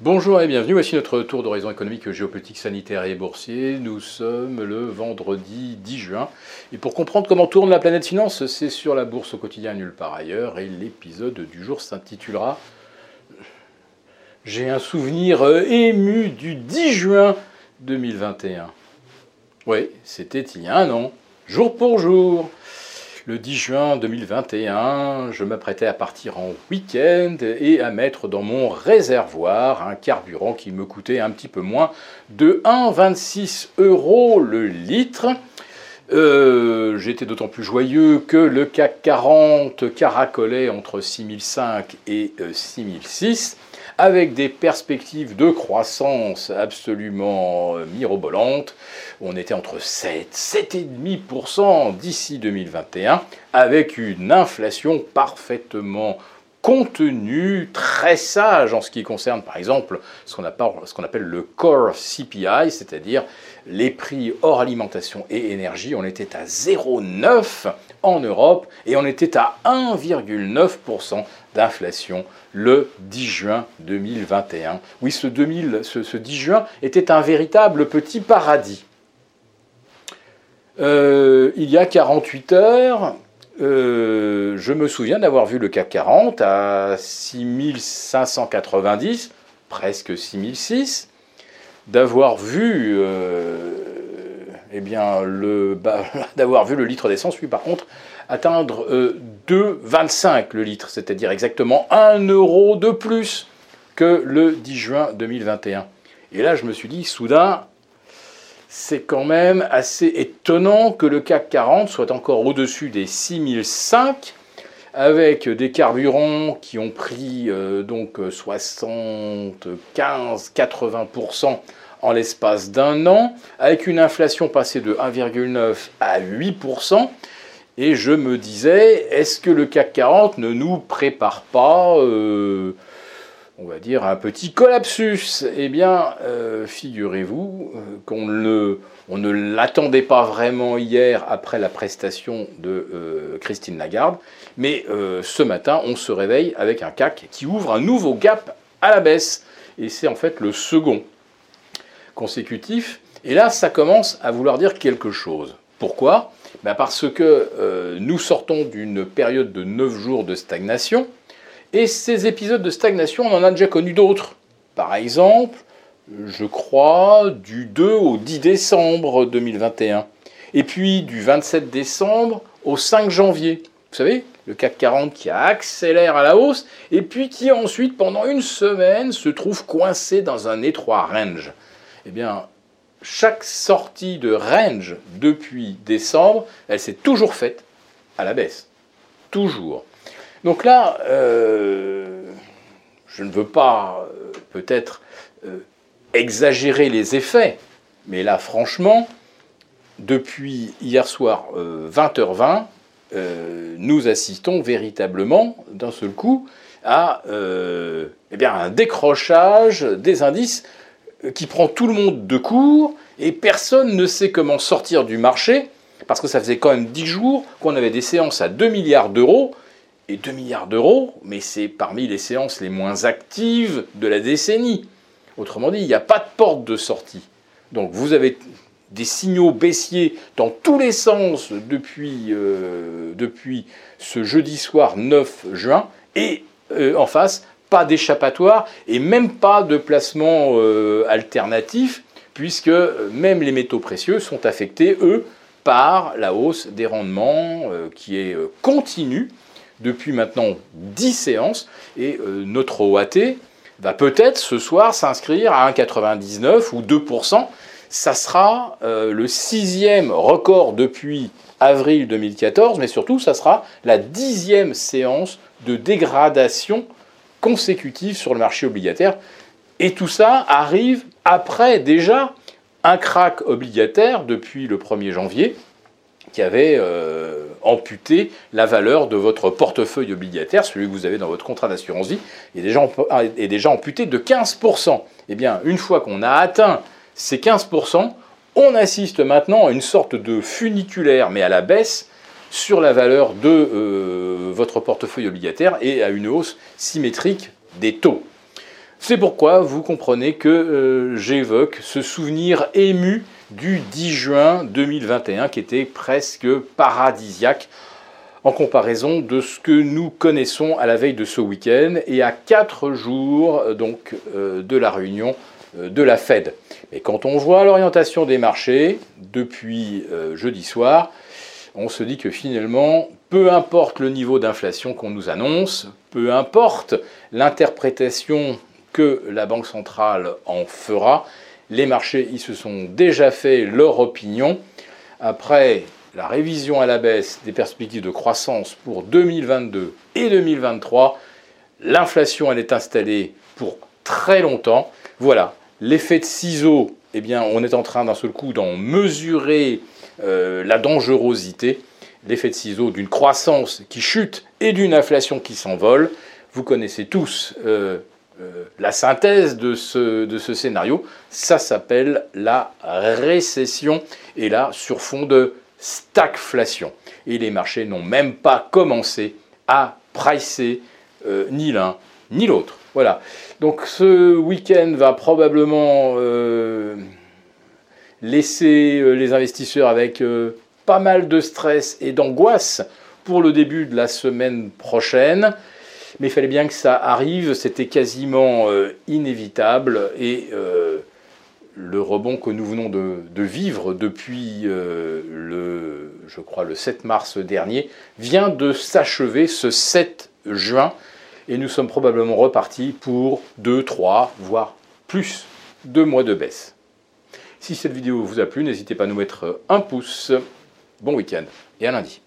Bonjour et bienvenue, voici notre tour d'horizon économique, géopolitique, sanitaire et boursier. Nous sommes le vendredi 10 juin. Et pour comprendre comment tourne la planète finance, c'est sur la bourse au quotidien nulle part ailleurs. Et l'épisode du jour s'intitulera J'ai un souvenir ému du 10 juin 2021. Oui, c'était il y a un an, jour pour jour. Le 10 juin 2021, je m'apprêtais à partir en week-end et à mettre dans mon réservoir un carburant qui me coûtait un petit peu moins de 1,26 euros le litre. Euh, j'étais d'autant plus joyeux que le CAC 40 caracolait entre 6005 et 6006 avec des perspectives de croissance absolument mirobolantes. On était entre 7, 7,5% d'ici 2021, avec une inflation parfaitement contenue, très sage en ce qui concerne par exemple ce qu'on appelle, le core CPI, c'est-à-dire les prix hors alimentation et énergie. On était à 0,9 en Europe et on était à 1,9% d'inflation le 10 juin 2021. Oui, ce, 2000, ce, 10 juin était un véritable petit paradis. Euh, il y a 48 heures, euh, je me souviens d'avoir vu le CAC 40 à 6590, presque 6006, d'avoir vu, euh, eh bien, le, d'avoir vu le litre d'essence, lui par contre, atteindre 2,25 euh, le litre, c'est-à-dire exactement 1 euro de plus que le 10 juin 2021. Et là, je me suis dit, soudain, c'est quand même assez étonnant que le CAC 40 soit encore au-dessus des 6005 avec des carburants qui ont pris euh, donc 75-80% en l'espace d'un an, avec une inflation passée de 1,9 à 8%. Et je me disais, est-ce que le CAC 40 ne nous prépare pas, euh, on va dire, un petit collapsus Eh bien, euh, figurez-vous euh, qu'on ne, l'attendait pas vraiment hier après la prestation de Christine Lagarde, mais ce matin, on se réveille avec un CAC qui ouvre un nouveau gap à la baisse. Et c'est en fait le second consécutif. Et là, ça commence à vouloir dire quelque chose. Pourquoi? Ben Parce que euh, nous sortons d'une période de 9 jours de stagnation, et ces épisodes de stagnation, on en a déjà connu d'autres. Par exemple, je crois, du 2 au 10 décembre 2021, et puis du 27 décembre au 5 janvier. Vous savez, le CAC 40 qui accélère à la hausse, et puis qui ensuite, pendant une semaine, se trouve coincé dans un étroit range. Eh bien, chaque sortie de range depuis décembre, elle s'est toujours faite à la baisse. Toujours. Donc là, euh, je ne veux pas euh, peut-être euh, exagérer les effets, mais là, franchement, depuis hier soir 20h20, nous assistons véritablement d'un seul coup à eh un décrochage des indices qui prend tout le monde de court et personne ne sait comment sortir du marché parce que ça faisait quand même 10 jours qu'on avait des séances à 2 milliards d'euros. Et 2 milliards d'euros, mais c'est parmi les séances les moins actives de la décennie. Autrement dit, il n'y a pas de porte de sortie. Donc vous avez des signaux baissiers dans tous les sens depuis, euh, depuis ce jeudi soir 9 juin. Et euh, en face, pas d'échappatoire et même pas de placement euh, alternatif, puisque même les métaux précieux sont affectés, eux, par la hausse des rendements qui est continue depuis maintenant 10 séances. Et notre OAT va peut-être ce soir s'inscrire à 1,99 ou 2%. Ça sera le sixième record depuis avril 2014, mais surtout, ça sera la dixième séance de dégradation consécutive sur le marché obligataire. Et tout ça arrive après déjà un crack obligataire depuis le 1er janvier qui avait euh, amputé la valeur de votre portefeuille obligataire, celui que vous avez dans votre contrat d'assurance vie, est déjà, est déjà amputé de 15%. Eh bien, une fois qu'on a atteint ces 15%, on assiste maintenant à une sorte de funiculaire, mais à la baisse, sur la valeur de euh, votre portefeuille obligataire et à une hausse symétrique des taux. C'est pourquoi vous comprenez que euh, j'évoque ce souvenir ému du 10 juin 2021 qui était presque paradisiaque en comparaison de ce que nous connaissons à la veille de ce week-end et à quatre jours euh, donc euh, de la réunion euh, de la Fed. Et quand on voit l'orientation des marchés depuis jeudi soir, on se dit que finalement, peu importe le niveau d'inflation qu'on nous annonce, peu importe l'interprétation que la Banque centrale en fera, les marchés ils se sont déjà fait leur opinion. Après la révision à la baisse des perspectives de croissance pour 2022 et 2023, l'inflation elle est installée pour très longtemps. Voilà, l'effet de ciseau, eh bien, on est en train d'un seul coup d'en mesurer euh, la dangerosité. L'effet de ciseau d'une croissance qui chute et d'une inflation qui s'envole. Vous connaissez tous euh, euh, la synthèse de ce, scénario. Ça s'appelle la récession. Et là, sur fond de stagflation. Et les marchés n'ont même pas commencé à pricer euh, ni l'un ni l'autre. Voilà. Donc ce week-end va probablement euh, laisser les investisseurs avec pas mal de stress et d'angoisse pour le début de la semaine prochaine. Mais il fallait bien que ça arrive, c'était quasiment inévitable et le rebond que nous venons de, vivre depuis euh, le, je crois, le 7 mars dernier vient de s'achever ce 7 juin et nous sommes probablement repartis pour 2, 3, voire plus de mois de baisse. Si cette vidéo vous a plu, n'hésitez pas à nous mettre un pouce. Bon week-end et à lundi.